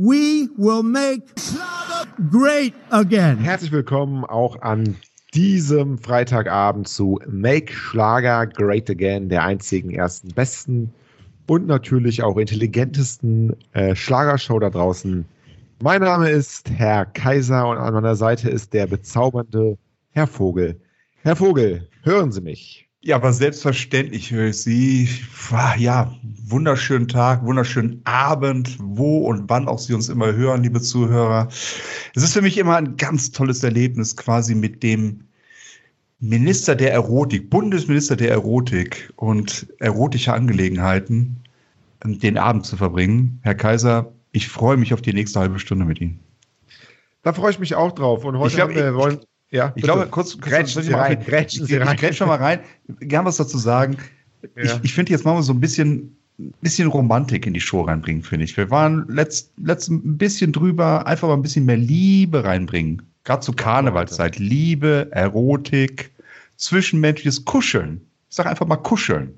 we will make great again. Herzlich willkommen auch an diesem Freitagabend zu Make Schlager Great Again, der einzigen ersten besten und natürlich auch intelligentesten äh, Schlagershow da draußen. Mein Name ist Herr Kaiser und an meiner Seite ist der bezaubernde Herr Vogel. Herr Vogel, hören Sie mich? Ja, aber selbstverständlich höre ich Sie. Ja, wunderschönen Tag, wunderschönen Abend, wo und wann auch Sie uns immer hören, liebe Zuhörer. Es ist für mich immer ein ganz tolles Erlebnis, quasi mit dem Minister der Erotik, Bundesminister der Erotik und erotische Angelegenheiten den Abend zu verbringen. Herr Kaiser, ich freue mich auf die nächste halbe Stunde mit Ihnen. Da freue ich mich auch drauf. Und heute glaub, wir ich, wollen. Ja, ich bitte. glaube, kurz, kurz grätschen Sie rein, grätschen Sie rein. Ich grätsch schon mal rein. Gern was dazu sagen. Ja. Ich, ich finde, jetzt machen wir so ein bisschen, bisschen Romantik in die Show reinbringen, finde ich. Wir waren letzt, letzt ein bisschen drüber, einfach mal ein bisschen mehr Liebe reinbringen. Gerade zur Karnevalszeit. Liebe, Erotik, zwischenmenschliches Kuscheln. Ich sage einfach mal kuscheln.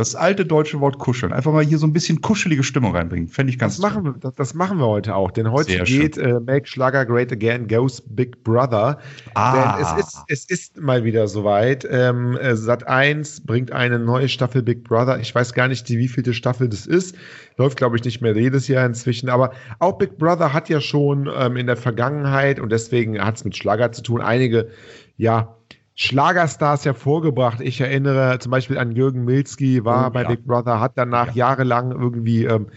Das alte deutsche Wort kuscheln. Einfach mal hier so ein bisschen kuschelige Stimmung reinbringen. Fände ich ganz das machen, wir, das, das, machen wir heute auch. Denn heute Sehr geht äh, Make Schlager Great Again Goes Big Brother. Ah. Denn es ist, es ist mal wieder soweit. Ähm, äh, Sat 1 bringt eine neue Staffel Big Brother. Ich weiß gar nicht, wie vielte Staffel das ist. Läuft, glaube ich, nicht mehr jedes Jahr inzwischen. Aber auch Big Brother hat ja schon ähm, in der Vergangenheit und deswegen hat es mit Schlager zu tun, einige, ja, Schlagerstars hervorgebracht. Ich erinnere zum Beispiel an Jürgen Milzki, war oh, bei ja. Big Brother, hat danach ja. jahrelang irgendwie ähm,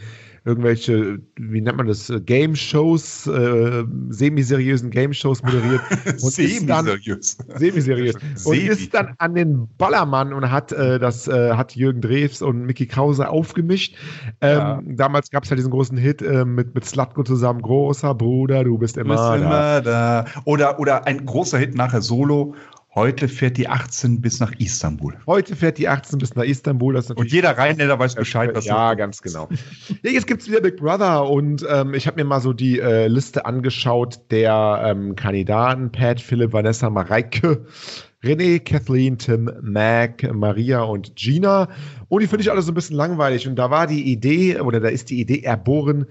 irgendwelche, wie nennt man das, äh, Game-Shows, äh, semi-seriösen Game-Shows moderiert. semi-seriös. Semi-seriös. und ist dann an den Ballermann und hat äh, das, äh, hat Jürgen Drews und Mickey Krause aufgemischt. Ähm, ja. Damals gab es ja diesen großen Hit äh, mit, mit Slatko zusammen, großer Bruder, du bist immer, du bist immer da. da. Oder, oder ein großer Hit nachher Solo, Heute fährt die 18 bis nach Istanbul. Heute fährt die 18 bis nach Istanbul. und jeder Rheinländer weiß Bescheid. Was ja, ganz genau. ja, jetzt gibt es wieder Big Brother und ähm, ich habe mir mal so die äh, Liste angeschaut der ähm, Kandidaten. Pat, Philipp, Vanessa, Mareike, René, Kathleen, Tim, Mac, Maria und Gina. Und die finde ich alle so ein bisschen langweilig. Und da war die Idee, oder da ist die Idee erboren,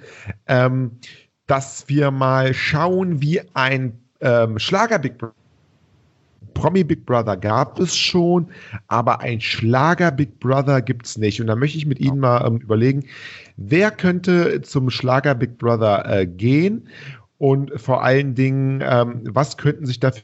ähm, dass wir mal schauen, wie ein ähm, Schlager Big Brother Promi Big Brother gab es schon, aber ein Schlager Big Brother gibt es nicht. Und da möchte ich mit Ihnen mal ähm, überlegen, wer könnte zum Schlager Big Brother äh, gehen und vor allen Dingen, ähm, was könnten sich dafür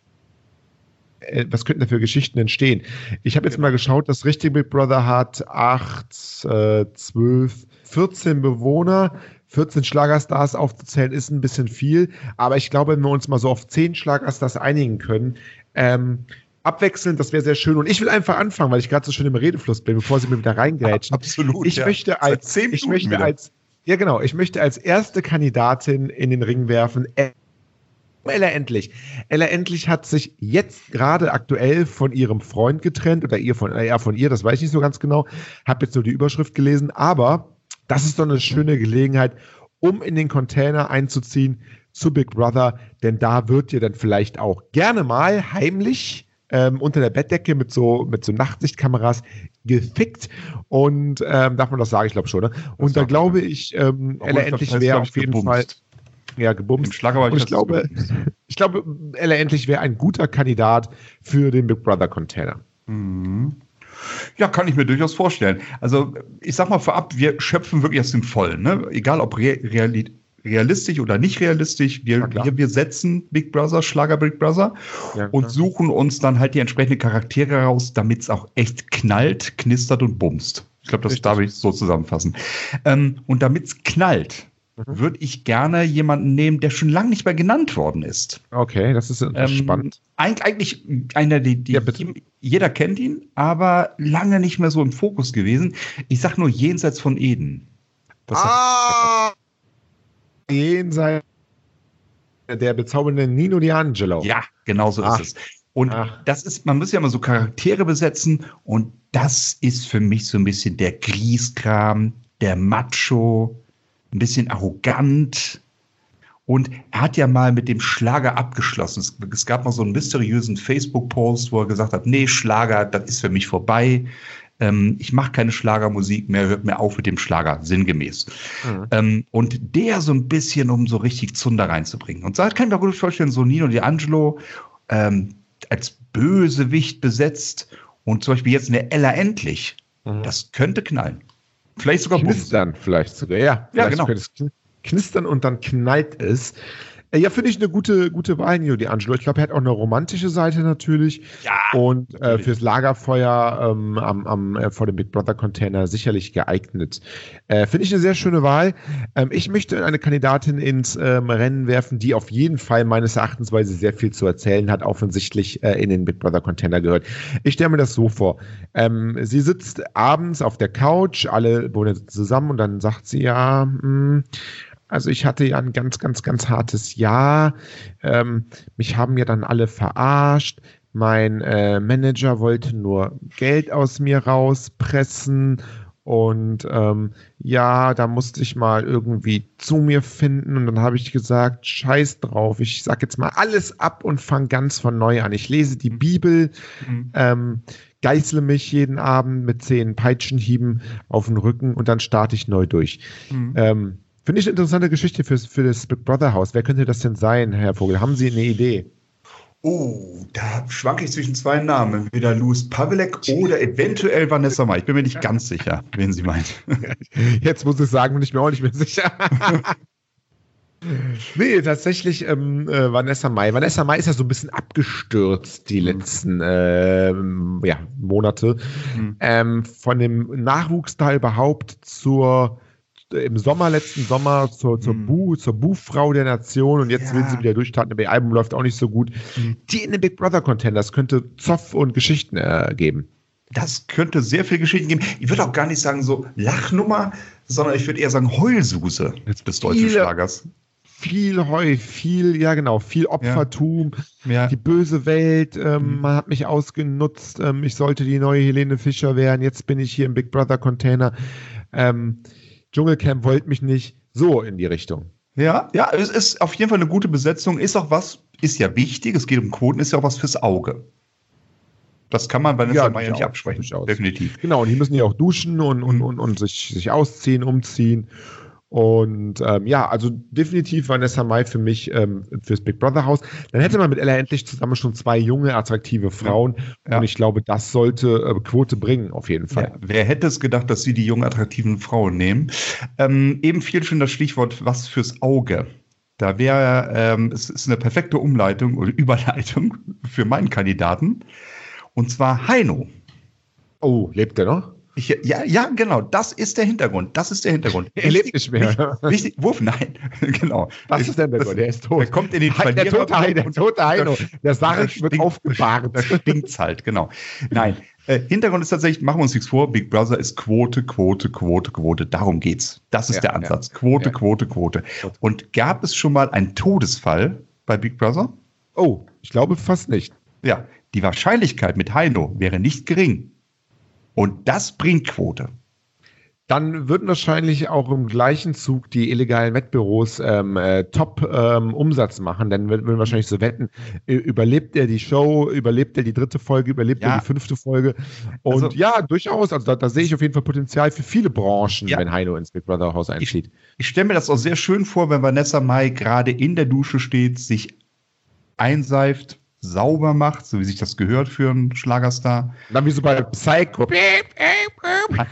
äh, was könnten da für Geschichten entstehen? Ich habe jetzt genau. mal geschaut, das richtige Big Brother hat acht, äh, zwölf, 14 Bewohner. 14 Schlagerstars aufzuzählen ist ein bisschen viel, aber ich glaube, wenn wir uns mal so auf 10 Schlagerstars einigen können, ähm, abwechselnd, das wäre sehr schön. Und ich will einfach anfangen, weil ich gerade so schön im Redefluss bin, bevor Sie mir wieder reingrätschen. Absolut. Ich ja. möchte als, ich möchte wieder. als, ja genau, ich möchte als erste Kandidatin in den Ring werfen. Ella Endlich. Ella Endlich hat sich jetzt gerade aktuell von ihrem Freund getrennt oder ihr von, er von ihr, das weiß ich nicht so ganz genau. Habe jetzt nur die Überschrift gelesen, aber das ist doch eine schöne Gelegenheit, um in den Container einzuziehen, zu Big Brother, denn da wird dir dann vielleicht auch gerne mal heimlich ähm, unter der Bettdecke mit so, mit so Nachtsichtkameras gefickt. Und ähm, darf man das sagen? Ich glaube schon. Ne? Und da glaube ich, ähm, Ella Endlich wäre auf jeden Fall. Ja, gebumst. Und ich glaube, ich glaube, Ella Endlich wäre ein guter Kandidat für den Big Brother Container. Mhm. Ja, kann ich mir durchaus vorstellen. Also, ich sag mal vorab, wir schöpfen wirklich aus dem Vollen. Ne? Egal ob Re Realität realistisch oder nicht realistisch. Wir, wir, wir, setzen Big Brother, Schlager Big Brother ja, und suchen uns dann halt die entsprechenden Charaktere raus, damit es auch echt knallt, knistert und bumst. Ich glaube, das Richtig. darf ich so zusammenfassen. Ähm, und damit es knallt, mhm. würde ich gerne jemanden nehmen, der schon lange nicht mehr genannt worden ist. Okay, das ist ähm, spannend. Eigentlich einer, die, die ja, jeder kennt ihn, aber lange nicht mehr so im Fokus gewesen. Ich sag nur jenseits von Eden. Das ah! jenseits der bezaubernden Nino D'Angelo. Ja, genau so ist es. Und Ach. das ist, man muss ja mal so Charaktere besetzen und das ist für mich so ein bisschen der Grieskram, der Macho, ein bisschen arrogant. Und er hat ja mal mit dem Schlager abgeschlossen. Es, es gab mal so einen mysteriösen Facebook-Post, wo er gesagt hat, nee, Schlager, das ist für mich vorbei. ähm, ich mache keine Schlagermusik mehr, hört mir auf mit dem Schlager, sinngemäß. Mhm. Ähm, und der so ein bisschen, um so richtig Zunder reinzubringen. Und da kann ich mir gut vorstellen, so Nino D'Angelo ähm, als Bösewicht besetzt und zum Beispiel jetzt eine Ella Endlich. Mhm. Das könnte knallen. Vielleicht sogar knistern, vielleicht sogar, ja. Ja, genau. knistern und dann knallt es. Äh, ja, finde ich eine gute, gute Wahl, Nino D'Angelo. Ich glaube, er hat auch eine romantische Seite natürlich. Ja. Und äh, fürs Lagerfeuer ähm, am, am, äh, vor dem Big Brother Container sicherlich geeignet. Äh, finde ich eine sehr schöne Wahl. Ähm, ich möchte eine Kandidatin ins ähm, Rennen werfen, die auf jeden Fall meines Erachtens, weil sie sehr viel zu erzählen hat, offensichtlich äh, in den Big Brother Container gehört. Ich stelle mir das so vor. Ähm, sie sitzt abends auf der Couch, alle wohnen zusammen und dann sagt sie ja, mh, hm, also ich hatte ja ein ganz, ganz, ganz hartes Jahr. Ähm, mich haben ja dann alle verarscht. Mein äh, Manager wollte nur Geld aus mir rauspressen. Und ähm, ja, da musste ich mal irgendwie zu mir finden. Und dann habe ich gesagt, scheiß drauf, ich sag jetzt mal alles ab und fange ganz von neu an. Ich lese die Bibel, mhm. ähm, geißle mich jeden Abend mit zehn Peitschenhieben auf den Rücken und dann starte ich neu durch. Mhm. Ähm, Finde ich eine interessante Geschichte für, für das Big Brother Haus. Wer könnte das denn sein, Herr Vogel? Haben Sie eine Idee? Oh, da schwanke ich zwischen zwei Namen. Entweder Louis Pavelek oder eventuell Vanessa Mai. Ich bin mir nicht ganz sicher, wen sie meint. Jetzt muss ich sagen, bin ich mir auch nicht mehr sicher. nee, tatsächlich ähm, äh, Vanessa Mai. Vanessa Mai ist ja so ein bisschen abgestürzt die mhm. letzten äh, ja, Monate. Mhm. Ähm, von dem Nachwuchs da überhaupt zur im Sommer, letzten Sommer, zur, zur, mhm. Bu, zur Bu-Frau der Nation und jetzt ja. will sie wieder durchstarten, aber ihr Album läuft auch nicht so gut. Mhm. Die in den Big Brother Contenders könnte Zoff und Geschichten äh, geben. Das könnte sehr viel Geschichten geben. Ich würde auch gar nicht sagen so Lachnummer, sondern ich würde eher sagen Heulsuse des deutschen Schlagers viel Heu, viel, ja genau, viel Opfertum, ja. Ja. die böse Welt, ähm, mhm. man hat mich ausgenutzt, ähm, ich sollte die neue Helene Fischer werden, jetzt bin ich hier im Big Brother Container. Ähm, Dschungelcamp wollte mich nicht. So in die Richtung. Ja, ja, es ist auf jeden Fall eine gute Besetzung. Ist auch was, ist ja wichtig, es geht um Quoten, ist ja auch was fürs Auge. Das kann man bei Nessa ja, ja nicht absprechen. Definitiv. Genau, und die müssen ja auch duschen und, und, und, und sich, sich ausziehen, umziehen. Und ähm, ja, also definitiv Vanessa Mai für mich ähm, fürs Big Brother Haus. Dann hätte man mit Ella endlich zusammen schon zwei junge, attraktive Frauen. Ja. Und ich glaube, das sollte äh, Quote bringen, auf jeden Fall. Ja, wer hätte es gedacht, dass sie die jungen, attraktiven Frauen nehmen? Ähm, eben fiel schon das Stichwort was fürs Auge. Da wäre, ähm, es ist eine perfekte Umleitung oder Überleitung für meinen Kandidaten. Und zwar Heino. Oh, lebt er noch? Ja, ja, genau. Das ist der Hintergrund. Das ist der Hintergrund. Er lebt nicht mehr. Wichtig, Wurf, nein. genau. Das ist der Hintergrund. Der ist tot. Er kommt in den Der tote Heino. Der tote Heino. Der Sarg wird aufgebahrt. Da stinkt's halt, genau. Nein. Äh, Hintergrund ist tatsächlich, machen wir uns nichts vor, Big Brother ist Quote, Quote, Quote, Quote. Darum geht's. Das ist ja, der Ansatz. Ja. Quote, ja. Quote, Quote. Und gab es schon mal einen Todesfall bei Big Brother? Oh, ich glaube fast nicht. Ja, die Wahrscheinlichkeit mit Heino wäre nicht gering. Und das bringt Quote. Dann würden wahrscheinlich auch im gleichen Zug die illegalen Wettbüros ähm, äh, Top-Umsatz ähm, machen. Dann würden wahrscheinlich so wetten, überlebt er die Show, überlebt er die dritte Folge, überlebt ja. er die fünfte Folge. Und also, ja, durchaus. Also da, da, sehe ich auf jeden Fall Potenzial für viele Branchen, ja. wenn Heino ins Big Brother Haus einzieht. Ich, ich stelle mir das auch sehr schön vor, wenn Vanessa Mai gerade in der Dusche steht, sich einseift, sauber macht, so wie sich das gehört für einen Schlagerstar. Dann wie so bei Psycho. nein,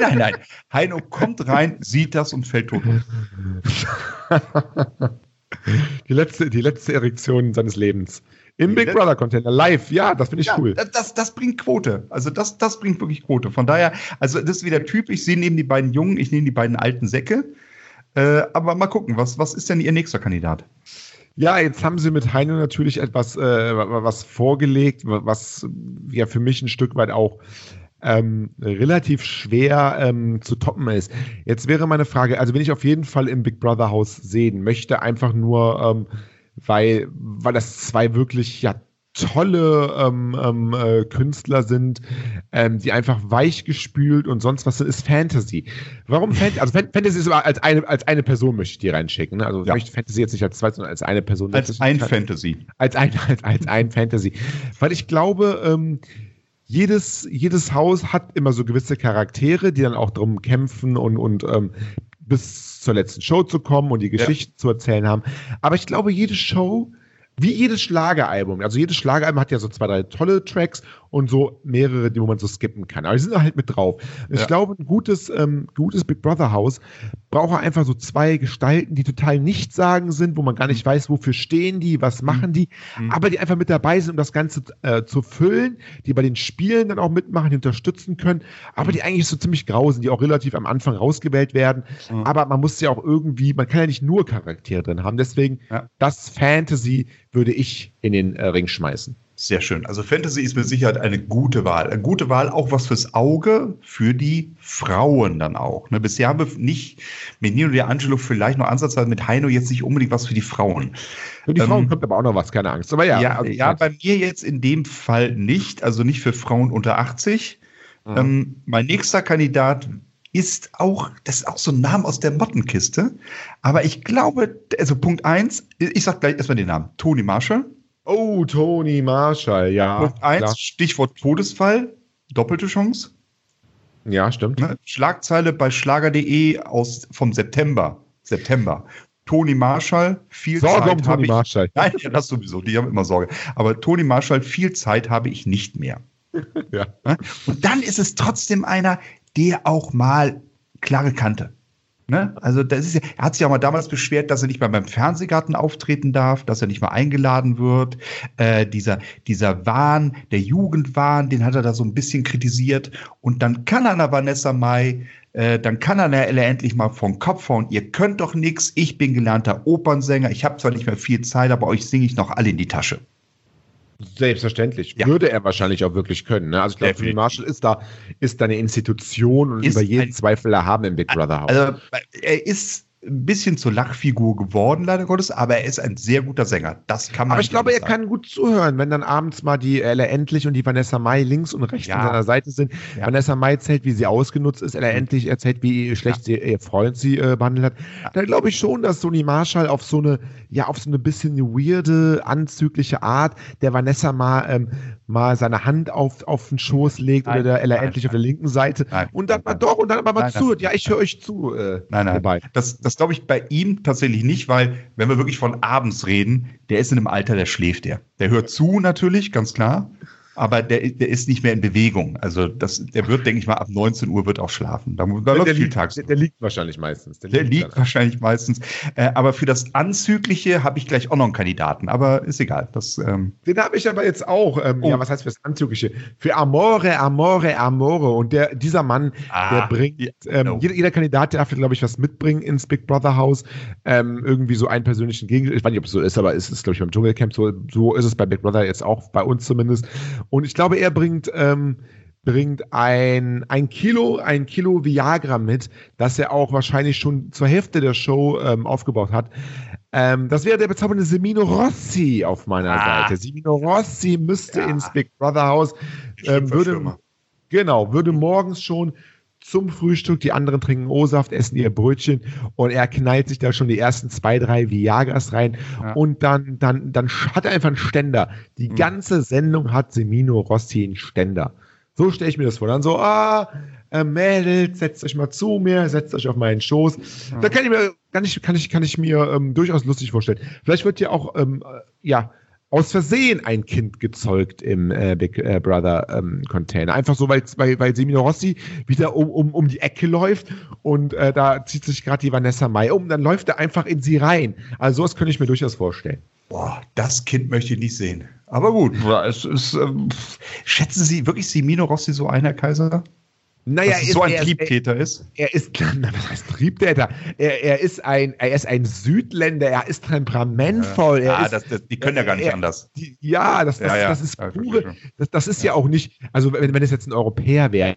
nein, nein. Heino kommt rein, sieht das und fällt tot. Die letzte, die letzte Erektion seines Lebens. Im Big Brother Container, live, ja, das finde ich ja, cool. Das, das bringt Quote. Also das, das bringt wirklich Quote. Von daher, also das ist wieder typisch. Sie nehmen die beiden Jungen, ich nehme die beiden alten Säcke. Äh, aber mal gucken, was, was ist denn Ihr nächster Kandidat? Ja, jetzt haben sie mit Heino natürlich etwas äh, was vorgelegt, was ja für mich ein Stück weit auch ähm, relativ schwer ähm, zu toppen ist. Jetzt wäre meine Frage, also wenn ich auf jeden Fall im Big Brother Haus sehen möchte, einfach nur, ähm, weil, weil das zwei wirklich ja tolle ähm, ähm, äh, Künstler sind, ähm, die einfach weichgespült und sonst was ist Fantasy. Warum Fantasy? Also Fantasy ist als eine, als eine Person möchte ich die reinschicken. Ne? Also ja. ich möchte Fantasy jetzt nicht als zwei, sondern als eine Person. Als ein Fantasy. Als ein, als, als ein Fantasy. Weil ich glaube, ähm, jedes, jedes Haus hat immer so gewisse Charaktere, die dann auch drum kämpfen und, und ähm, bis zur letzten Show zu kommen und die Geschichte ja. zu erzählen haben. Aber ich glaube, jede Show wie jedes Schlageralbum. Also jedes Schlageralbum hat ja so zwei, drei tolle Tracks und so mehrere, die man so skippen kann. Aber die sind halt mit drauf. Ja. Ich glaube, ein gutes, ähm, gutes Big Brother Haus braucht einfach so zwei Gestalten, die total nichtssagend sind, wo man gar nicht weiß, wofür stehen die, was machen die, mhm. aber die einfach mit dabei sind, um das Ganze äh, zu füllen, die bei den Spielen dann auch mitmachen, die unterstützen können, aber die eigentlich so ziemlich grau sind, die auch relativ am Anfang rausgewählt werden. Mhm. Aber man muss ja auch irgendwie, man kann ja nicht nur Charaktere drin haben. Deswegen ja. das Fantasy würde ich in den äh, Ring schmeißen. Sehr schön. Also Fantasy ist mit Sicherheit eine gute Wahl. Eine gute Wahl auch was fürs Auge, für die Frauen dann auch. Ne, bisher haben wir nicht mit Nino De Angelo vielleicht noch ansatzweise mit Heino jetzt nicht unbedingt was für die Frauen. Für die ähm, Frauen kommt aber auch noch was, keine Angst. Aber ja. Ja, also, ja bei mir jetzt in dem Fall nicht. Also nicht für Frauen unter 80. Mhm. Ähm, mein nächster Kandidat ist auch, das ist auch so ein Name aus der Mottenkiste. Aber ich glaube, also Punkt eins, ich sag gleich erstmal den Namen. Toni Marshall. Oh, Toni Marshall, ja. Punkt eins, klar. Stichwort Todesfall, doppelte Chance. Ja, stimmt. Ne? Schlagzeile bei schlager.de aus vom September. September. Toni Marshall, viel Sorge Zeit um Toni ich, Marshall. Nein, das sowieso, die haben immer Sorge. Aber Toni Marshall, viel Zeit habe ich nicht mehr. ja. Ne? Und dann ist es trotzdem einer, der auch mal klare Kante. Ne? Also das ist ja, er hat sich ja mal damals beschwert, dass er nicht mal beim Fernsehgarten auftreten darf, dass er nicht mal eingeladen wird. Äh, dieser, dieser Wahn, der Jugendwahn, den hat er da so ein bisschen kritisiert. Und dann kann er einer Vanessa Mai, äh, dann kann er einer endlich mal vom Kopf hauen. Ihr könnt doch nichts. Ich bin gelernter Opernsänger. Ich habe zwar nicht mehr viel Zeit, aber euch singe ich noch alle in die Tasche. Selbstverständlich. Ja. Würde er wahrscheinlich auch wirklich können. Ne? Also ich glaube, Tony Marshall ist da, ist da eine Institution und ist über jeden Zweifel haben im Big Brother Haus. Also er ist ein bisschen zur Lachfigur geworden, leider Gottes, aber er ist ein sehr guter Sänger. Das kann man. Aber ich glaube, er kann gut zuhören, wenn dann abends mal die Ella Endlich und die Vanessa Mai links und rechts ja. an seiner Seite sind. Ja. Vanessa Mai erzählt, wie sie ausgenutzt ist. Ella mhm. Endlich erzählt, wie schlecht ja. sie, ihr Freund sie äh, behandelt hat. Da glaube ich schon, dass Sony Marshall auf so eine, ja, auf so eine bisschen weirde, anzügliche Art der Vanessa mal, ähm, mal seine Hand auf, auf den Schoß legt nein, oder der nein, Endlich nein. auf der linken Seite und dann mal doch und dann aber mal zuhört. Ja, ich höre euch zu. Äh, nein, nein. Dabei. Das, das glaube ich bei ihm tatsächlich nicht, weil wenn wir wirklich von abends reden, der ist in einem Alter, der schläft der. Der hört zu natürlich, ganz klar aber der, der ist nicht mehr in Bewegung. Also das, der wird, denke ich mal, ab 19 Uhr wird auch schlafen. Da, da läuft viel tags. Der, der, liegt wahrscheinlich meistens. Der, der liegt, liegt wahrscheinlich meistens. Äh, aber für das Anzügliche habe ich gleich auch noch einen Kandidaten. Aber ist egal. Das, ähm Den habe ich aber jetzt auch. Ähm, oh. Ja, was heißt für das Anzügliche? Für Amore, Amore, Amore. Und der, dieser Mann, ah, der bringt, ähm, no. jeder, jeder, Kandidat darf, glaube ich, was mitbringen ins Big Brother Haus. Ähm, irgendwie so einen persönlichen Gegenstand. Ich weiß nicht, ob es so ist, aber es ist, glaube ich, beim Dschungelcamp so. So ist es bei Big Brother jetzt auch, bei uns zumindest. Und ich glaube, er bringt, ähm, bringt ein, ein Kilo, ein Kilo Viagra mit, das er auch wahrscheinlich schon zur Hälfte der Show ähm, aufgebaut hat. Ähm, das wäre der bezaubernde Semino Rossi auf meiner ah. Seite. Semino Rossi müsste ja. ins Big Brother Haus, ähm, würde, genau, würde morgens schon zum Frühstück, die anderen trinken O-Saft, essen ihr Brötchen und er knallt sich da schon die ersten zwei, drei Viagras rein ja. und dann, dann, dann hat er einfach einen Ständer. Die mhm. ganze Sendung hat Semino Rossi einen Ständer. So stelle ich mir das vor. Dann so, ah, äh, Mädels, setzt euch mal zu mir, setzt euch auf meinen Schoß. Ja. Da kann ich mir, kann ich, kann ich, kann ich mir ähm, durchaus lustig vorstellen. Vielleicht wird ja auch, ähm, äh, ja, aus Versehen ein Kind gezeugt im äh, Big äh, Brother ähm, Container. Einfach so, weil, weil, weil Semino Rossi wieder um, um, um die Ecke läuft und äh, da zieht sich gerade die Vanessa Mai um, dann läuft er einfach in sie rein. Also sowas könnte ich mir durchaus vorstellen. Boah, das Kind möchte ich nicht sehen. Aber gut, es ist, ähm, schätzen Sie wirklich Semino Rossi so ein, Herr Kaiser? Naja, dass ist, so ein er Triebtäter ist, Er ist, was heißt Triebtäter? Er, er, ist ein, er ist ein Südländer, er ist temperamentvoll. Ja, ist, das, das, die können ja gar nicht er, anders. Die, ja, das, das, ja, ja. das ist pure, das, das ist ja. auch nicht, also wenn, wenn es jetzt ein Europäer wäre,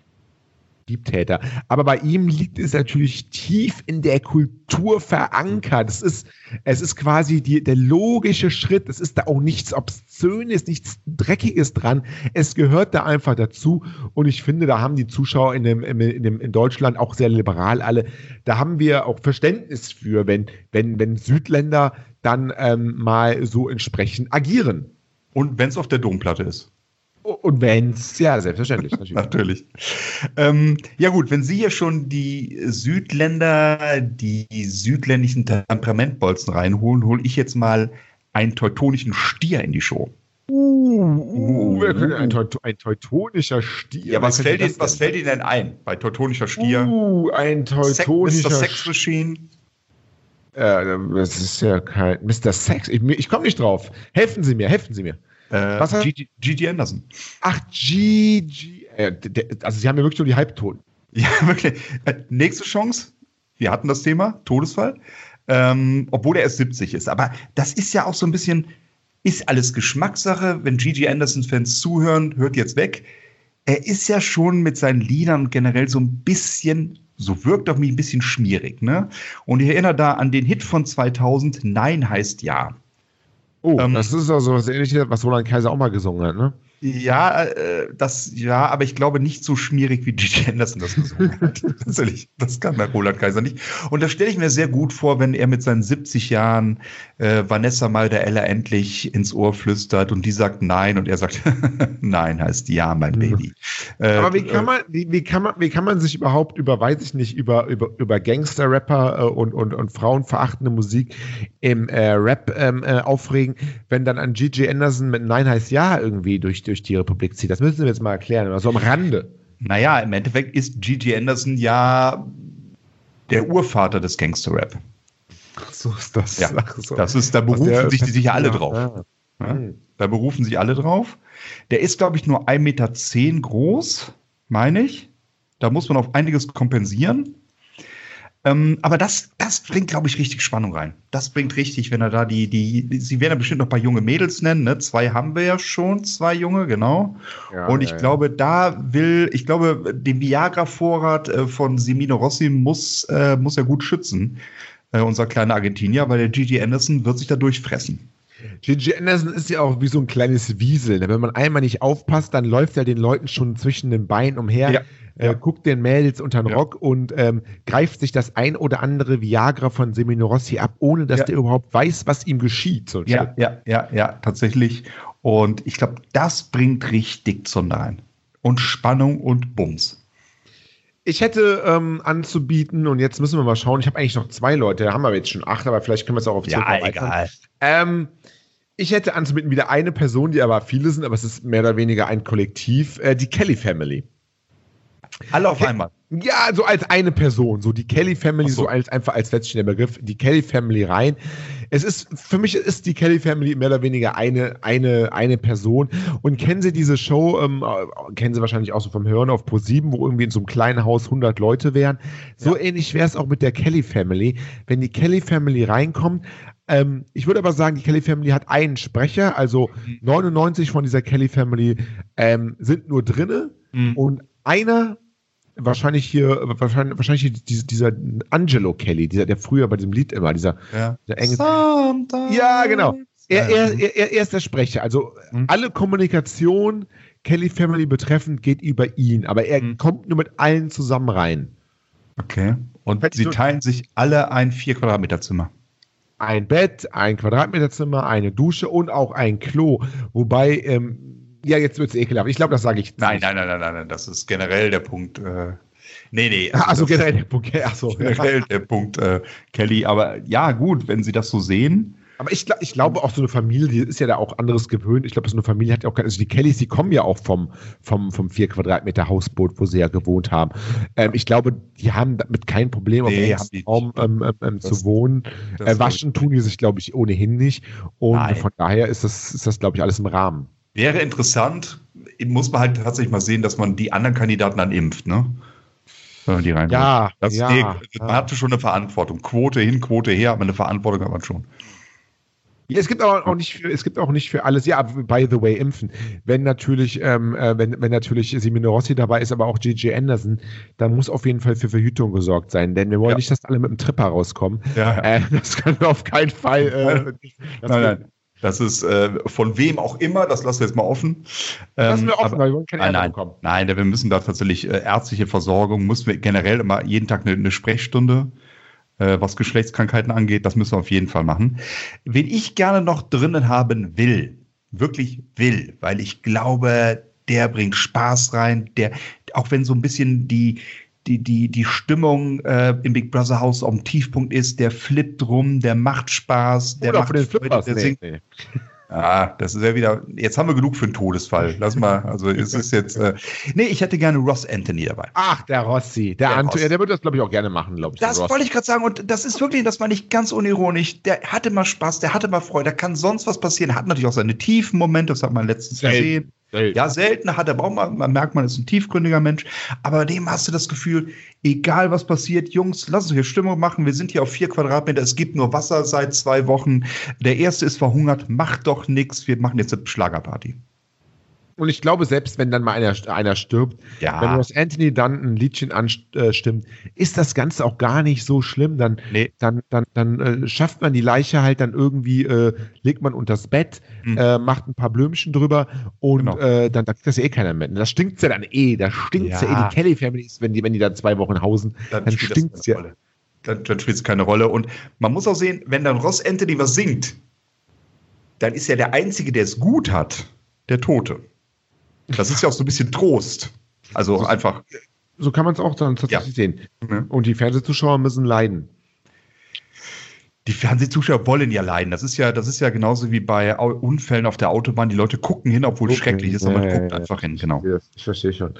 Triebtäter. Aber bei ihm liegt es natürlich tief in der Kultur verankert. Es ist, es ist quasi die, der logische Schritt. Es ist da auch nichts Obszönes, nichts Dreckiges dran. Es gehört da einfach dazu. Und ich finde, da haben die Zuschauer in, dem, in, dem, in Deutschland auch sehr liberal alle. Da haben wir auch Verständnis für, wenn, wenn, wenn Südländer dann ähm, mal so entsprechend agieren. Und wenn es auf der Domplatte ist. Und wenn's, ja, selbstverständlich. Natürlich. natürlich. Ähm, ja, gut, wenn Sie hier schon die Südländer, die südländischen Temperamentbolzen reinholen, hole ich jetzt mal einen teutonischen Stier in die Show. Uh, uh, uh, ein, Teut ein, teutonischer Stier. Ja, was, fällt, Ihnen, was fällt Ihnen denn ein bei teutonischer Stier? Uh, ein teutonischer Mr. Sex Machine. Äh, das ist ja kein Mr. Sex. Ich, ich komme nicht drauf. Helfen Sie mir, helfen Sie mir. Äh, was G.G. Anderson. Ach, G.G. Äh, also Sie haben ja wirklich nur die Halbtoten. Ja, wirklich. Äh, nächste Chance. Wir hatten das Thema Todesfall. Ähm, obwohl er erst 70 ist. Aber das ist ja auch so ein bisschen ist alles Geschmackssache. Wenn Gigi Anderson-Fans zuhören, hört jetzt weg. Er ist ja schon mit seinen Liedern generell so ein bisschen, so wirkt auf mich ein bisschen schmierig, ne? Und ich erinnere da an den Hit von 2000, Nein heißt Ja. Oh, ähm, das ist also was ähnliches, was Roland Kaiser auch mal gesungen hat, ne? Ja, äh, das, ja, aber ich glaube nicht so schmierig wie Gigi Anderson das gesungen hat. Tatsächlich, das kann der Roland Kaiser nicht. Und da stelle ich mir sehr gut vor, wenn er mit seinen 70 Jahren äh, Vanessa Malder-Ella endlich ins Ohr flüstert und die sagt Nein und er sagt Nein heißt Ja, mein Baby. Äh, aber wie kann man, wie, wie, kann man, wie kann man sich überhaupt über, weiß ich nicht, über, über, über Gangster-Rapper äh, und, und, und frauenverachtende Musik im äh, Rap ähm, äh, aufregen, wenn dann an Gigi Anderson mit Nein heißt Ja irgendwie durch durch die Republik zieht. Das müssen wir jetzt mal erklären, aber so am Rande. Naja, im Endeffekt ist Gigi Anderson ja der Urvater des Gangster-Rap. So ist das. Ja, so. das ist, da berufen sich die sicher alle drauf. Ja. Ja, da berufen sich alle drauf. Der ist, glaube ich, nur 1,10 Meter groß, meine ich. Da muss man auf einiges kompensieren. Ähm, aber das, das bringt, glaube ich, richtig Spannung rein. Das bringt richtig, wenn er da die, die, Sie werden ja bestimmt noch ein paar junge Mädels nennen, ne? Zwei haben wir ja schon, zwei junge, genau. Ja, und ich ja, glaube, ja. da will, ich glaube, den Viagra-Vorrat äh, von Semino Rossi muss, äh, muss er gut schützen, äh, unser kleiner Argentinier, weil der Gigi Anderson wird sich da durchfressen. Gigi Anderson ist ja auch wie so ein kleines Wiesel. Ne? Wenn man einmal nicht aufpasst, dann läuft er den Leuten schon zwischen den Beinen umher. Ja äh, guckt den Mädels unter den ja. Rock und ähm, greift sich das ein oder andere Viagra von Semino Rossi ab, ohne dass ja. der überhaupt weiß, was ihm geschieht. So ja, ja, ja, ja, tatsächlich. Und ich glaube, das bringt richtig Zunder rein. Und Spannung und Bums. Ich hätte ähm, anzubieten, und jetzt müssen wir mal schauen, ich habe eigentlich noch zwei Leute, da haben wir jetzt schon acht, aber vielleicht können wir es auch auf zwei Ja, egal. Ähm, ich hätte anzubieten wieder eine Person, die aber viele sind, aber es ist mehr oder weniger ein Kollektiv, äh, die Kelly Family. Alle auf einmal. Ja, so als eine Person, so die Kelly Family, so. so. als einfach als letztlich Begriff, die Kelly Family rein. Es ist, für mich ist die Kelly Family mehr oder weniger eine, eine, eine Person. Und kennen Sie diese Show, ähm, kennen Sie wahrscheinlich auch so vom Hören auf Pro 7, wo irgendwie in so einem kleinen Haus 100 Leute wären. So ja. ähnlich wäre es auch mit der Kelly Family. Wenn die Kelly Family reinkommt, ähm, ich würde aber sagen, die Kelly Family hat einen Sprecher, also 99 mhm. von dieser Kelly Family ähm, sind nur drinne mhm. und einer wahrscheinlich hier, wahrscheinlich, wahrscheinlich dieser, dieser Angelo Kelly, dieser, der früher bei diesem Lied immer, dieser, ja. dieser enge. Ja, genau. Er, er, er, er ist der Sprecher. Also mhm. alle Kommunikation Kelly Family betreffend geht über ihn, aber er mhm. kommt nur mit allen zusammen rein. Okay. Und Fällt sie teilen sich alle ein 4 Quadratmeter Zimmer. Ein Bett, ein Quadratmeter Zimmer, eine Dusche und auch ein Klo. Wobei ähm, ja, jetzt wird es ekelhaft. Ich glaube, das sage ich. Nein, nein, nein, nein, nein, nein, das ist generell der Punkt. Äh, nee, nee. Also, also generell der Punkt. Achso, generell der Punkt, äh, Kelly. Aber ja, gut, wenn Sie das so sehen. Aber ich, ich glaube auch so eine Familie, die ist ja da auch anderes gewöhnt. Ich glaube, so eine Familie hat ja auch keine, also die Kellys, die kommen ja auch vom, vom, vom vier Quadratmeter Hausboot, wo sie ja gewohnt haben. Ähm, ich glaube, die haben damit kein Problem, nee, auf dem Raum ähm, ähm, ähm zu wohnen. Äh, waschen tun die sich, glaube ich, ohnehin nicht. Und Nein. von daher ist das, ist das, glaube ich, alles im Rahmen. Wäre interessant, muss man halt tatsächlich mal sehen, dass man die anderen Kandidaten dann impft, ne? Wenn man die rein ja, das, ja, nee, man ja. hatte schon eine Verantwortung. Quote hin, Quote her, aber eine Verantwortung hat man schon. Ja, es gibt auch nicht für, es gibt auch nicht für alles, ja, by the way, impfen. Wenn natürlich, ähm, äh, wenn, wenn natürlich Simone Rossi dabei ist, aber auch Gigi Anderson, dann muss auf jeden Fall für Verhütung gesorgt sein, denn wir wollen ja. nicht, dass alle mit dem Tripper rauskommen. Ja, ja. Äh, das können wir auf keinen Fall. Äh, nein, nein. Das ist äh, von wem auch immer, das lassen wir jetzt mal offen. Ähm, lassen wir offen, aber, weil wir wollen keine nein, nein, bekommen. Nein, wir müssen da tatsächlich äh, ärztliche Versorgung, müssen wir generell immer jeden Tag eine, eine Sprechstunde, äh, was Geschlechtskrankheiten angeht, das müssen wir auf jeden Fall machen. Wen ich gerne noch drinnen haben will, wirklich will, weil ich glaube, der bringt Spaß rein, der, auch wenn so ein bisschen die, die, die, die Stimmung äh, im Big Brother Haus auf dem Tiefpunkt ist, der flippt rum, der macht Spaß, der Oder macht den Freude, Flippers. der Nee, singt. nee. Ah, das ist ja wieder. Jetzt haben wir genug für einen Todesfall. Lass mal. Also es ist jetzt. Äh, nee, ich hätte gerne Ross Anthony dabei. Ach, der Rossi. Der, Der Anto, Rossi. ja, der würde das, glaube ich, auch gerne machen, glaube ich. Das Ross. wollte ich gerade sagen. Und das ist wirklich, das meine ich ganz unironisch. Der hatte mal Spaß, der hatte mal Freude. Da kann sonst was passieren. Er hat natürlich auch seine tiefen Momente. Das hat man letztens gesehen. Selten. Ja, selten hat er aber auch mal, man merkt, man ist ein tiefgründiger Mensch. Aber bei dem hast du das Gefühl, egal was passiert, Jungs, lass uns hier Stimmung machen. Wir sind hier auf vier Quadratmeter. Es gibt nur Wasser seit zwei Wochen. Der erste ist verhungert. Macht doch nichts. Wir machen jetzt eine Schlagerparty. Und ich glaube, selbst wenn dann mal einer, einer stirbt, Ja. wenn Ross Anthony dann ein Liedchen anstimmt, ist das Ganze auch gar nicht so schlimm. Dann, Nee. dann, dann, dann äh, schafft man die Leiche halt dann irgendwie, äh, legt man unters Bett, Mhm. äh, macht ein paar Blümchen drüber und Genau. äh, dann, dann kriegt das ja eh keiner mehr. Das stinkt's ja dann eh. Da stinkt's ja, Ja. eh. Die Kelly Families, wenn die, wenn die da zwei Wochen hausen, dann, spielt das stinkt's keine ja. Rolle. Dann, dann spielt es keine Rolle. Und man muss auch sehen, wenn dann Ross Anthony was singt, dann ist ja der Einzige, der es gut hat, der Tote. Das ist ja auch so ein bisschen Trost. Also einfach. So kann man es auch dann tatsächlich sehen. Ne? Und die Fernsehzuschauer müssen leiden. Die Fernsehzuschauer wollen ja leiden. Das ist ja, das ist ja genauso wie bei Unfällen auf der Autobahn. Die Leute gucken hin, obwohl es schrecklich ist, aber man ja, guckt ja, einfach hin, genau. Ja, ich verstehe schon.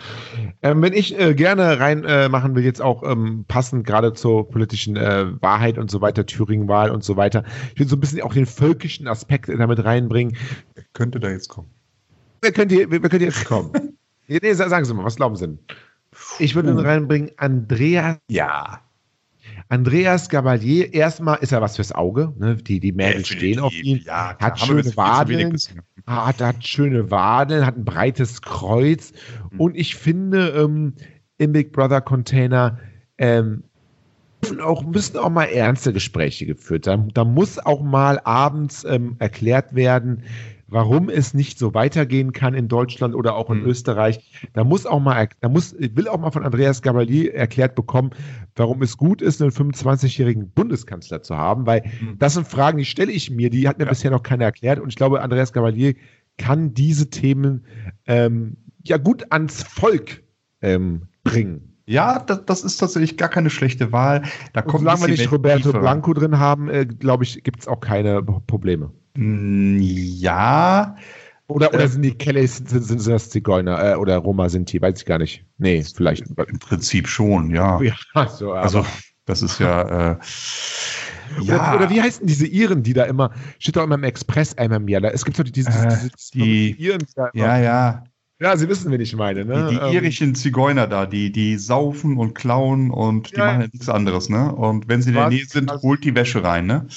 Ähm, wenn ich äh, gerne rein äh, will, jetzt auch ähm, passend gerade zur politischen äh, Wahrheit und so weiter, Thüringen-Wahl und so weiter, ich will so ein bisschen auch den völkischen Aspekt damit reinbringen. Könnte da jetzt kommen. Wer könnt ihr, wer, wer könnt ihr jetzt kommen? nee, nee, sa- sagen Sie mal, was glauben Sie denn? Ich würde Uh. reinbringen, Andreas, Ja. Andreas Gabalier, erstmal ist er was fürs Auge, ne? die, die Mädels stehen auf ihn, Ja, hat schöne Wadeln, gesehen. hat, hat schöne Wadeln, hat ein breites Kreuz. Mhm. Und ich finde, ähm, im Big Brother Container ähm, müssen auch, müssen auch mal ernste Gespräche geführt sein. Da muss auch mal abends ähm, erklärt werden, warum es nicht so weitergehen kann in Deutschland oder auch in Mhm. Österreich. Da muss auch mal, da muss, ich will auch mal von Andreas Gabalier erklärt bekommen, warum es gut ist, einen 25-jährigen Bundeskanzler zu haben, weil Mhm. das sind Fragen, die stelle ich mir, die hat mir Ja. bisher noch keiner erklärt und ich glaube, Andreas Gabalier kann diese Themen ähm, ja gut ans Volk ähm, bringen. Ja, das, das ist tatsächlich gar keine schlechte Wahl. Da kommt solange wir nicht Roberto Tiefe rein. Blanco drin haben, äh, glaube ich, gibt es auch keine Probleme. Mm, Ja, Oder, oder Äh, sind die Kellys, sind, sind, das Zigeuner äh, oder Roma sind die, weiß ich gar nicht. Nee, vielleicht. im Prinzip schon, ja. Ja, so, Also, das ist ja. Äh, oder, oder wie heißen diese Iren, die da immer, steht doch immer im Express einmal im Jahr. Da- Es gibt doch diese, diese, Äh, diese, die- diese Iren, die da immer, ja, ja. Ja, Sie wissen, wen ich meine, ne? Die, die Ähm, irischen Zigeuner da, die, die saufen und klauen und die Ja, machen ja. nichts anderes, ne? Und wenn sie in der? Nähe sind, Was? holt die Wäsche rein, ne?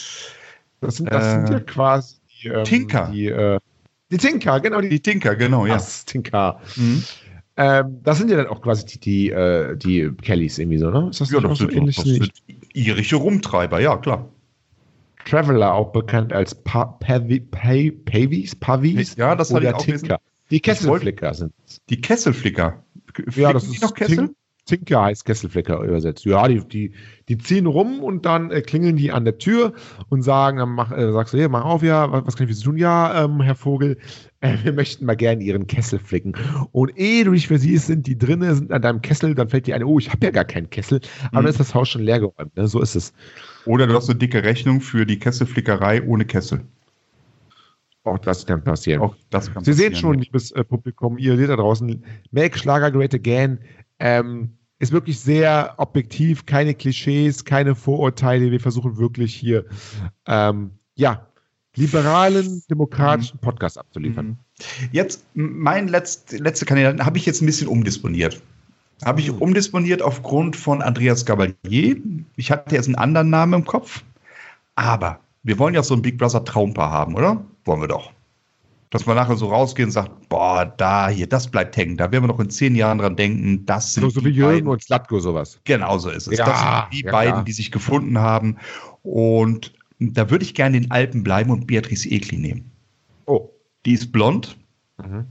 Das sind, das sind Äh, ja quasi die, ähm, Tinker. Die, äh, die Tinker, genau, die, Die Tinker, genau, ja. das Tinker. Mhm. Ähm, das sind ja dann auch quasi die, die, äh, die Kellys irgendwie so, ne? Ist das Ja, das so sind, ähnlich? das sind irische Rumtreiber, ja, klar. Traveler, auch bekannt als pa Pavi Pavi Pavis, Pavis Ja, das hatte ich auch Tinker. Die Kesselflicker sind Die Kesselflicker. Ja, das ist noch Kessel? Tin- Tinker heißt Kesselflicker übersetzt. Ja, die, die, die ziehen rum und dann äh, klingeln die an der Tür und sagen, dann mach, äh, sagst du, hier, mach auf, ja, was, was kann ich für Sie tun? Ja, ähm, Herr Vogel, äh, wir möchten mal gerne Ihren Kessel flicken. Und ehe du dich für sie sind, die drinnen sind an deinem Kessel, dann fällt dir ein, oh, ich habe ja gar keinen Kessel, aber Mhm. dann ist das Haus schon leer geräumt. Ne? So ist es. Oder du hast eine dicke Rechnung für die Kesselflickerei ohne Kessel. Auch das kann passieren. Auch das kann Sie sehen passieren, schon, ja. liebes äh, Publikum, ihr seht da draußen, Make Schlager Great Again ähm, ist wirklich sehr objektiv, keine Klischees, keine Vorurteile. Wir versuchen wirklich hier, ähm, ja, liberalen, demokratischen Podcast abzuliefern. Mhm. Jetzt, mein letzt, letzter Kandidat habe ich jetzt ein bisschen umdisponiert. Habe ich umdisponiert aufgrund von Andreas Gabalier. Ich hatte jetzt einen anderen Namen im Kopf. Aber wir wollen ja so ein Big Brother Traumpaar haben, oder? Wollen wir doch. Dass man nachher so rausgeht und sagt, boah, da, hier, das bleibt hängen. Da werden wir noch in zehn Jahren dran denken, das sind So, so die wie Jürgen beiden. und Slatko sowas. Genau so ist es. Ja, das sind die ja, beiden, klar. die sich gefunden haben. Und da würde ich gerne in den Alpen bleiben und Beatrice Egli nehmen. Oh. Die ist blond, Mhm.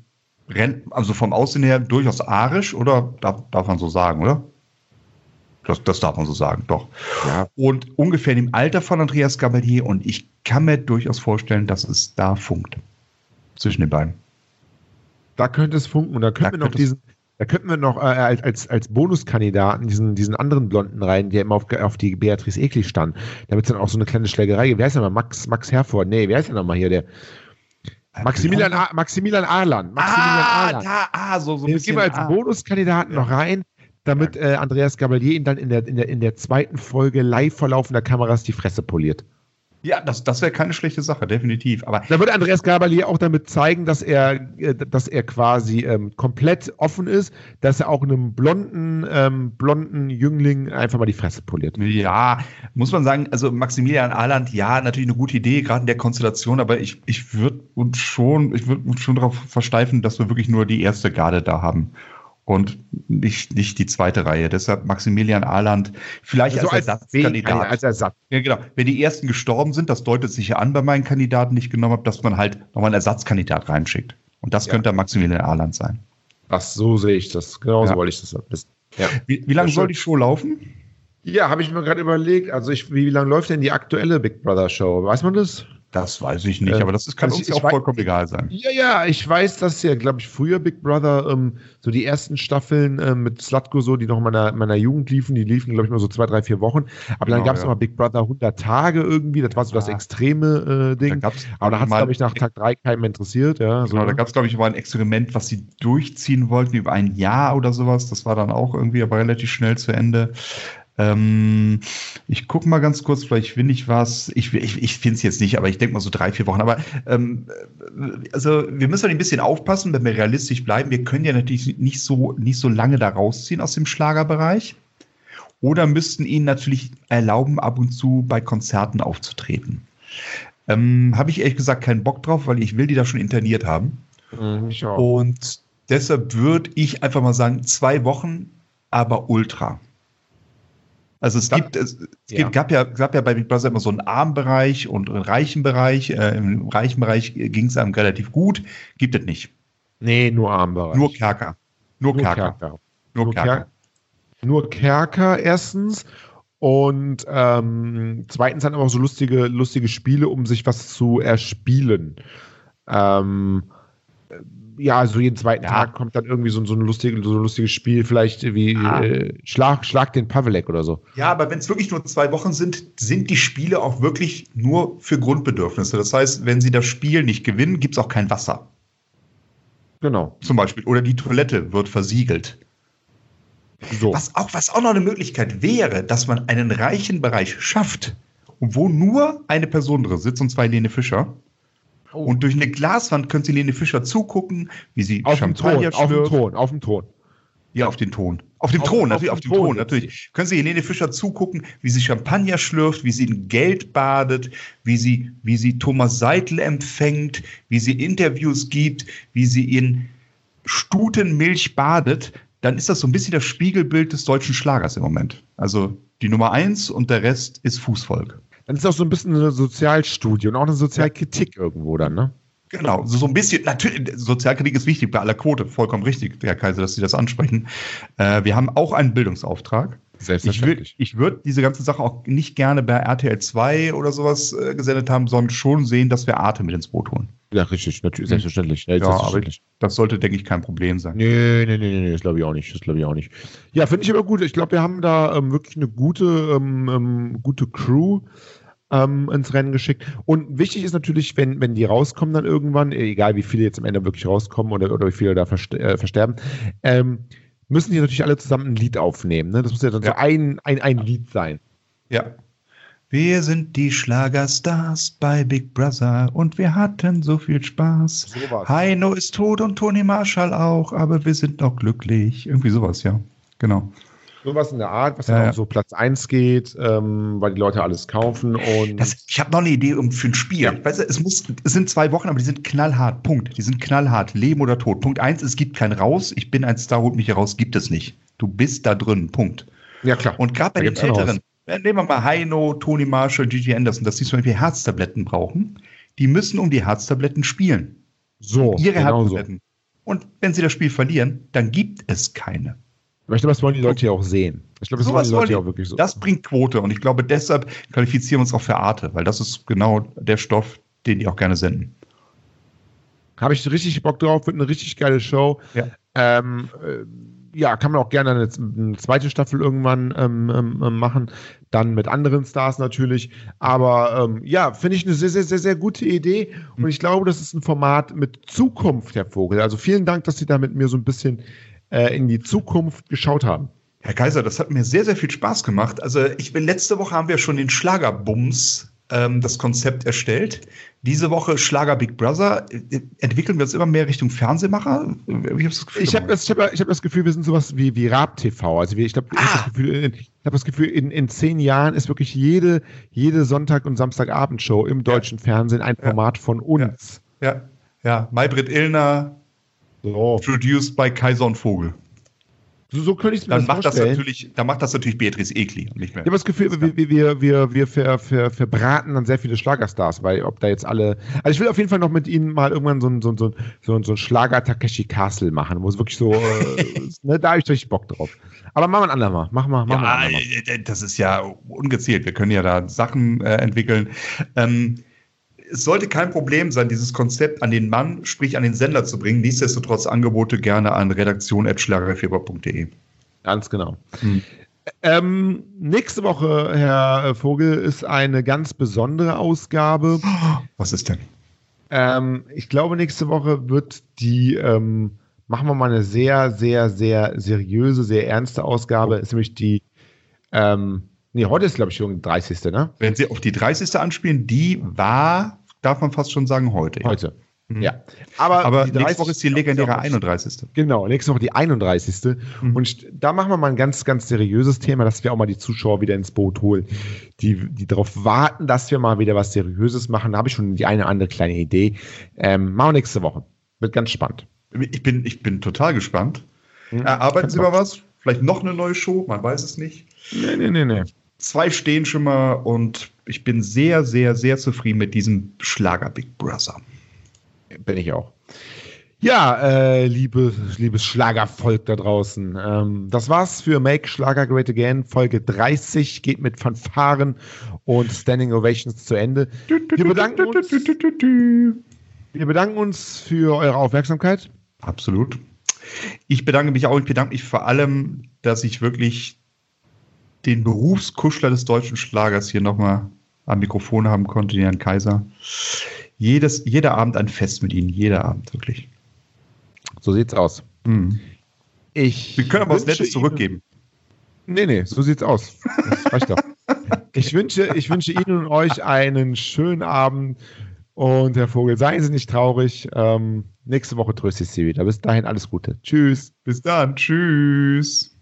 rennt, also vom Aussehen her durchaus arisch, oder darf, darf man so sagen, oder? Das, das darf man so sagen, doch. Ja. Und ungefähr im Alter von Andreas Gabalier und ich kann mir durchaus vorstellen, dass es da funkt. Zwischen den beiden. Da könnte es funken. Und da könnten wir noch diesen, da könnten wir noch äh, als, als Bonuskandidaten diesen, diesen anderen Blonden rein, der immer auf, auf die Beatrice Ekli stand. Damit es dann auch so eine kleine Schlägerei gibt. Wer heißt denn mal? Max, Max Herford? Nee, wer ist denn nochmal hier? Der Maximilian, A Maximilian Arlan. Maximilian ah, Arlan. Da, ah, so, so ein Den geben wir als ah. Bonuskandidaten noch rein, damit äh, Andreas Gabalier ihn dann in der, in, der, in der zweiten Folge live vor laufender Kameras die Fresse poliert. Ja, das, das wäre keine schlechte Sache, definitiv. Aber da wird Andreas Gabalier auch damit zeigen, dass er, äh, dass er quasi ähm, komplett offen ist, dass er auch einem blonden, ähm, blonden Jüngling einfach mal die Fresse poliert. Ja, muss man sagen, also Maximilian Ahland, ja, natürlich eine gute Idee, gerade in der Konstellation, aber ich, ich würde uns schon, ich würde schon darauf versteifen, dass wir wirklich nur die erste Garde da haben und nicht, nicht die zweite Reihe. Deshalb Maximilian Ahland vielleicht also als, als Ersatzkandidat. Als Ersatz. Ja, genau. Wenn die ersten gestorben sind, das deutet sich ja an bei meinen Kandidaten, die ich genommen habe, dass man halt nochmal einen Ersatzkandidat reinschickt. Und das ja. könnte Maximilian Ahland sein. Ach, so sehe ich das. Genauso ja. wollte ich das wissen. Ja. Wie, wie lange soll die Show laufen? Ja, habe ich mir gerade überlegt. Also ich, wie lange läuft denn die aktuelle Big Brother Show? Weiß man das? Das weiß ich nicht, äh, aber das ist, kann also uns ja auch vollkommen egal sein. Ja, ja, ich weiß, dass ja, glaube ich, früher Big Brother ähm, so die ersten Staffeln ähm, mit Slutko so, die noch in meiner, meiner Jugend liefen, die liefen, glaube ich, mal so zwei, drei, vier Wochen. Aber dann genau, gab es ja. mal Big Brother 100 Tage irgendwie, das war so das extreme äh, Ding. Da aber da hat es, glaube ich, nach Tag drei keinem interessiert. Ja, genau, da gab es, glaube ich, mal ein Experiment, was sie durchziehen wollten über ein Jahr oder sowas. Das war dann auch irgendwie aber relativ schnell zu Ende. Ähm, ich gucke mal ganz kurz, vielleicht finde ich was. Ich, ich, ich finde es jetzt nicht, aber ich denke mal so drei, vier Wochen. Aber ähm, also wir müssen ein bisschen aufpassen, wenn wir realistisch bleiben. Wir können ja natürlich nicht so, nicht so lange da rausziehen aus dem Schlagerbereich. Oder müssten ihnen natürlich erlauben, ab und zu bei Konzerten aufzutreten. Ähm, Habe ich ehrlich gesagt keinen Bock drauf, weil ich will die da schon interniert haben. Mhm, und deshalb würde ich einfach mal sagen, zwei Wochen, aber ultra. Also es, gibt, es, es ja. gab, ja, gab ja bei Big Brother immer so einen armen Bereich und einen reichen Bereich. Äh, Im reichen Bereich ging es einem relativ gut. Gibt es nicht. Nee, nur armen Bereich. Nur Kerker. Nur, nur Kerker. Kerker. Nur, nur Kerker. Nur Kerker erstens. Und ähm, zweitens dann auch so lustige, lustige Spiele, um sich was zu erspielen. Ähm, ja, also jeden zweiten ja. Tag kommt dann irgendwie so, so, ein lustige, so ein lustiges Spiel, vielleicht wie ja. äh, Schlag, Schlag den Pavelek oder so. Ja, aber wenn es wirklich nur zwei Wochen sind, sind die Spiele auch wirklich nur für Grundbedürfnisse. Das heißt, wenn sie das Spiel nicht gewinnen, gibt es auch kein Wasser. Genau. Zum Beispiel. Oder die Toilette wird versiegelt. So. Was, auch, was auch noch eine Möglichkeit wäre, dass man einen reichen Bereich schafft, wo nur eine Person drin sitzt, und zwar Helene Fischer. Oh. Und durch eine Glaswand können Sie Lene Fischer zugucken, wie sie auf Champagner dem Ton, Auf dem Ton, auf dem Ton. Ja, auf den Ton. Auf dem auf, Ton, natürlich, auf, dem Ton, Ton natürlich. Können Sie Helene Fischer zugucken, wie sie Champagner schlürft, wie sie in Geld badet, wie sie, wie sie Thomas Seidel empfängt, wie sie Interviews gibt, wie sie in Stutenmilch badet, dann ist das so ein bisschen das Spiegelbild des deutschen Schlagers im Moment. Also die Nummer eins und der Rest ist Fußvolk dann ist auch so ein bisschen eine Sozialstudie und auch eine Sozialkritik irgendwo dann, ne? Genau, so, so ein bisschen, natürlich, Sozialkritik ist wichtig bei aller Quote, vollkommen richtig, Herr Kaiser, dass Sie das ansprechen. Äh, wir haben auch einen Bildungsauftrag. Selbstverständlich. Ich würde würd diese ganze Sache auch nicht gerne bei RTL 2 oder sowas äh, gesendet haben, sondern schon sehen, dass wir Arte mit ins Boot holen. Ja, richtig, natürlich, hm. selbstverständlich. Ja, ja selbstverständlich. aber das sollte, denke ich, kein Problem sein. Nee, nee, nee, nee, das glaube ich auch nicht. Das glaube ich auch nicht. Ja, finde ich aber gut. Ich glaube, wir haben da ähm, wirklich eine gute, ähm, ähm gute Crew ähm, ins Rennen geschickt. Und wichtig ist natürlich, wenn, wenn die rauskommen dann irgendwann, egal wie viele jetzt am Ende wirklich rauskommen oder, oder wie viele da äh, versterben, ähm, müssen die natürlich alle zusammen ein Lied aufnehmen. Ne? Das muss ja dann ja. so ein, ein, ein Lied sein. Ja. Wir sind die Schlagerstars bei Big Brother und wir hatten so viel Spaß. Sowas. Heino ist tot und Toni Marshall auch, aber wir sind noch glücklich. Irgendwie sowas, ja. Genau. Sowas in der Art, was ja, dann auch so Platz 1 geht, ähm, weil die Leute alles kaufen und. Das, ich habe noch eine Idee um, für ein Spiel. Ja. Weißt du, es, muss, es sind zwei Wochen, aber die sind knallhart. Punkt. Die sind knallhart. Leben oder Tod. Punkt 1, es gibt kein Raus. Ich bin ein Star, holt mich hier raus. Gibt es nicht. Du bist da drin. Punkt. Ja, klar. Und gerade bei da den Älteren, nehmen wir mal Heino, Tony Marshall, Gigi Anderson, dass die zum Beispiel Herztabletten brauchen. Die müssen um die Herztabletten spielen. So. Ihre genau Herztabletten. So. Und wenn sie das Spiel verlieren, dann gibt es keine. Aber ich glaube, das wollen die Leute ja auch sehen. Ich glaube, das so wollen die Leute ja auch wirklich so. Das bringt Quote und ich glaube, deshalb qualifizieren wir uns auch für Arte, weil das ist genau der Stoff, den die auch gerne senden. Habe ich richtig Bock drauf, wird eine richtig geile Show. Ja. Ähm, äh, ja, kann man auch gerne eine, eine zweite Staffel irgendwann ähm, ähm, machen, dann mit anderen Stars natürlich. Aber ähm, ja, finde ich eine sehr, sehr, sehr, sehr gute Idee. Und ich glaube, das ist ein Format mit Zukunft, Herr Vogel. Also vielen Dank, dass Sie da mit mir so ein bisschen äh, in die Zukunft geschaut haben. Herr Kaiser, das hat mir sehr, sehr viel Spaß gemacht. Also ich bin letzte Woche haben wir schon den Schlagerbums ähm, das Konzept erstellt. Diese Woche Schlager Big Brother. Äh, entwickeln wir uns immer mehr Richtung Fernsehmacher? Ich habe das Gefühl, ich habe das, hab, hab das Gefühl, wir sind sowas wie, wie Raab TV. Also ich glaube, ich habe das Gefühl, ich habe das Gefühl in, in zehn Jahren ist wirklich jede, jede Sonntag- und Samstagabendshow im deutschen ja. Fernsehen ein Format von uns. Ja, ja. ja. Maybrit Illner, so. produced by Kaiser und Vogel. So, so könnte ich es mir dann das macht vorstellen. Das natürlich, dann macht das natürlich Beatrice Egli und nicht mehr. Ich habe das Gefühl, wir, wir, wir, wir ver, ver, verbraten dann sehr viele Schlagerstars, weil ob da jetzt alle. Also ich will auf jeden Fall noch mit ihnen mal irgendwann so ein, so ein, so ein, so ein Schlager Takeshi Castle machen, wo es wirklich so, äh, ne, da habe ich richtig Bock drauf. Aber machen wir ein andermal. Mach mal, mach ja, mal. Äh, das ist ja ungezählt. Wir können ja da Sachen äh, entwickeln. Ähm, es sollte kein Problem sein, dieses Konzept an den Mann, sprich an den Sender zu bringen. Nichtsdestotrotz Angebote gerne an redaktion.schlagerfieber.de. Ganz genau. Hm. Ähm, nächste Woche, Herr Vogel, ist eine ganz besondere Ausgabe. Was ist denn? Ähm, ich glaube, nächste Woche wird die, ähm, machen wir mal eine sehr, sehr, sehr seriöse, sehr ernste Ausgabe. Ist nämlich die, ähm, nee, heute ist, glaube ich, schon die 30. Ne? Wenn Sie auf die 30. anspielen, die war darf man fast schon sagen, heute. Ja. Heute. Mhm. Ja. Aber, Aber nächste Woche ist die legendäre 31. Genau, nächste Woche die 31. Mhm. Und da machen wir mal ein ganz, ganz seriöses Thema, dass wir auch mal die Zuschauer wieder ins Boot holen, die, die darauf warten, dass wir mal wieder was Seriöses machen. Da habe ich schon die eine oder andere kleine Idee. Ähm, machen wir nächste Woche. Wird ganz spannend. Ich bin, ich bin total gespannt. Mhm. Erarbeiten Sie mal was? Vielleicht noch eine neue Show? Man weiß es nicht. Nee, nee, nee, nee. Zwei stehen schon mal und ich bin sehr, sehr, sehr zufrieden mit diesem Schlager Big Brother. Bin ich auch. Ja, äh, liebe, liebes Schlagervolk da draußen. Ähm, das war's für Make Schlager Great Again. Folge 30 geht mit Fanfaren und Standing Ovations zu Ende. Wir bedanken uns, wir bedanken uns für eure Aufmerksamkeit. Absolut. Ich bedanke mich auch. Ich bedanke mich vor allem, dass ich wirklich den Berufskuschler des deutschen Schlagers hier nochmal am Mikrofon haben konnte, den Herrn Kaiser. Jedes, jeder Abend ein Fest mit Ihnen, jeder Abend, wirklich. So sieht's aus. Hm. Ich Wir können aber was Nettes zurückgeben. Nee, nee, so sieht's aus. Das reicht doch. Ich wünsche, ich wünsche Ihnen und euch einen schönen Abend. Und Herr Vogel, seien Sie nicht traurig. Ähm, nächste Woche tröste ich Sie wieder. Bis dahin alles Gute. Tschüss. Bis dann. Tschüss.